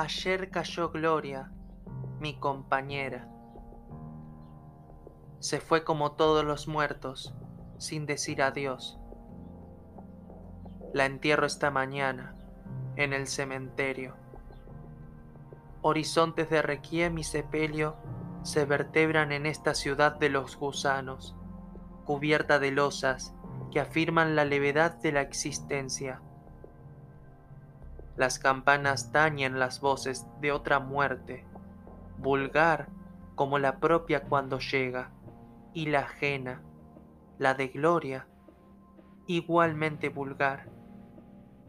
Ayer cayó Gloria, mi compañera. Se fue como todos los muertos, sin decir adiós. La entierro esta mañana, en el cementerio. Horizontes de requiem y sepelio se vertebran en esta ciudad de los gusanos, cubierta de losas que afirman la levedad de la existencia. Las campanas tañen las voces de otra muerte, vulgar como la propia cuando llega, y la ajena, la de gloria, igualmente vulgar,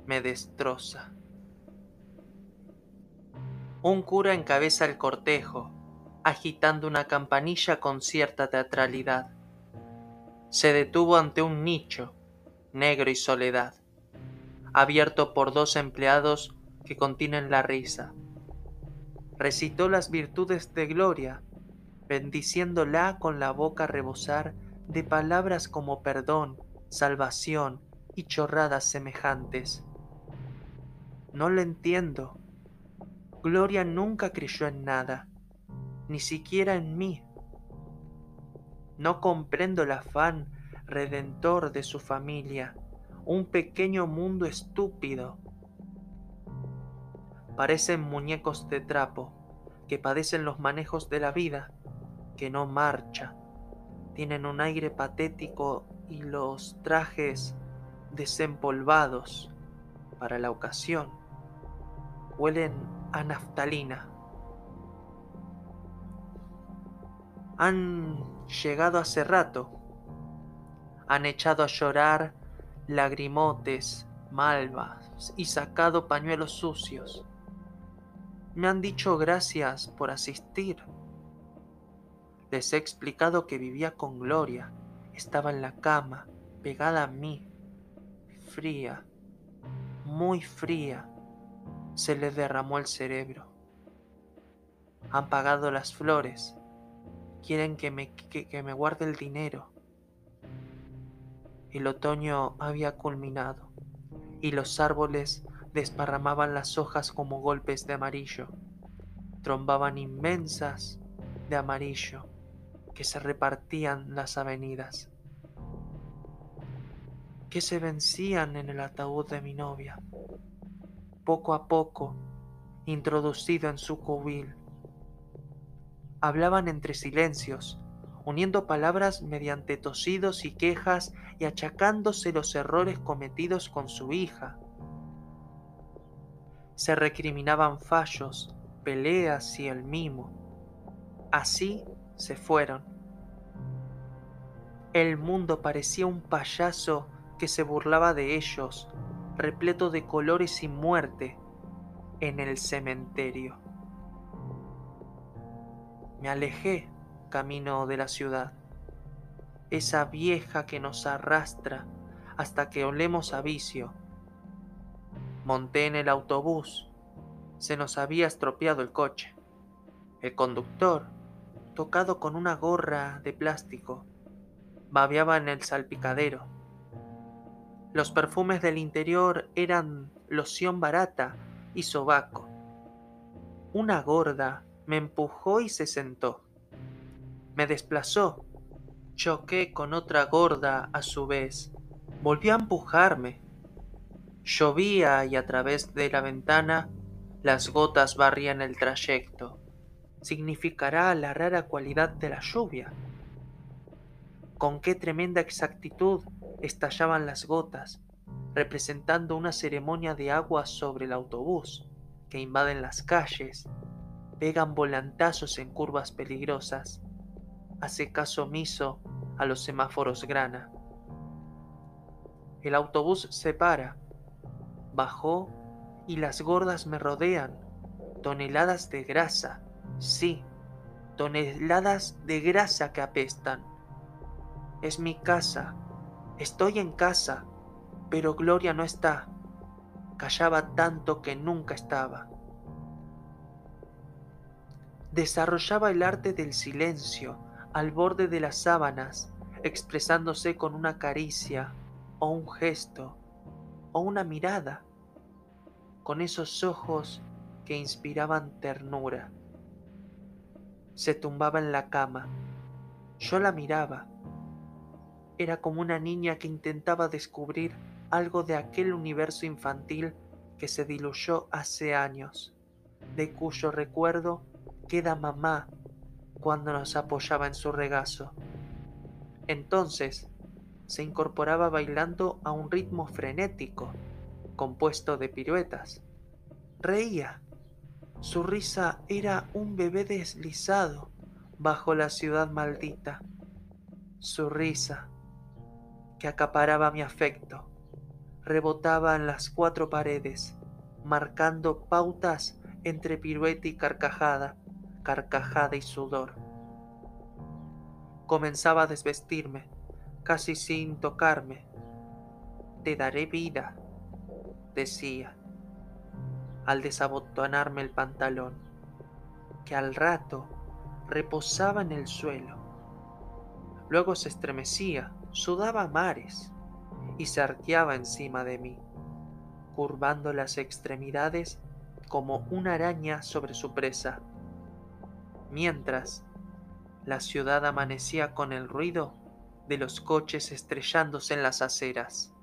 me destroza. Un cura encabeza el cortejo, agitando una campanilla con cierta teatralidad. Se detuvo ante un nicho, negro y soledad, abierto por dos empleados que contienen la risa. Recitó las virtudes de Gloria, bendiciéndola con la boca rebosar de palabras como perdón, salvación y chorradas semejantes. No lo entiendo, Gloria nunca creyó en nada, ni siquiera en mí. No comprendo el afán redentor de su familia, un pequeño mundo estúpido. Parecen muñecos de trapo que padecen los manejos de la vida, que no marcha. Tienen un aire patético y los trajes desempolvados para la ocasión huelen a naftalina. Han llegado hace rato. Han echado a llorar lagrimotes, malvas y sacado pañuelos sucios. Me han dicho gracias por asistir. Les he explicado que vivía con Gloria. Estaba en la cama, pegada a mí, fría, muy fría se le derramó el cerebro. Han pagado las flores. Quieren que me, que, me guarde el dinero. El otoño había culminado y los árboles desparramaban las hojas como golpes de amarillo. Trombaban inmensas de amarillo que se repartían las avenidas, que se vencían en el ataúd de mi novia poco a poco, introducido en su cubil. Hablaban entre silencios, uniendo palabras mediante tosidos y quejas y achacándose los errores cometidos con su hija. Se recriminaban fallos, peleas y el mimo. Así se fueron. El mundo parecía un payaso que se burlaba de ellos, repleto de colores y muerte en el cementerio. Me alejé camino de la ciudad, esa vieja que nos arrastra hasta que olemos a vicio. Monté en el autobús, se nos había estropeado el coche. El conductor, tocado con una gorra de plástico, babeaba en el salpicadero los perfumes del interior eran loción barata y sobaco. Una gorda me empujó y se sentó. Me desplazó. Choqué con otra gorda a su vez. Volvió a empujarme. Llovía y a través de la ventana las gotas barrían el trayecto. Significará la rara cualidad de la lluvia. Con qué tremenda exactitud estallaban las gotas, representando una ceremonia de agua sobre el autobús, que invaden las calles, pegan volantazos en curvas peligrosas, hace caso omiso a los semáforos grana. El autobús se para, bajó y las gordas me rodean, toneladas de grasa, sí, toneladas de grasa que apestan. Es mi casa, Estoy en casa, pero Gloria no está. Callaba tanto que nunca estaba. Desarrollaba el arte del silencio al borde de las sábanas, expresándose con una caricia o un gesto o una mirada, con esos ojos que inspiraban ternura. Se tumbaba en la cama. Yo la miraba. Era como una niña que intentaba descubrir algo de aquel universo infantil que se diluyó hace años, de cuyo recuerdo queda mamá cuando nos apoyaba en su regazo. Entonces se incorporaba bailando a un ritmo frenético, compuesto de piruetas. Reía. Su risa era un bebé deslizado bajo la ciudad maldita. Su risa, que acaparaba mi afecto, rebotaba en las cuatro paredes, marcando pautas entre pirueta y carcajada, carcajada y sudor. Comenzaba a desvestirme, casi sin tocarme. Te daré vida, decía, al desabotonarme el pantalón, que al rato reposaba en el suelo. Luego se estremecía, sudaba mares y se arqueaba encima de mí, curvando las extremidades como una araña sobre su presa. Mientras, la ciudad amanecía con el ruido de los coches estrellándose en las aceras.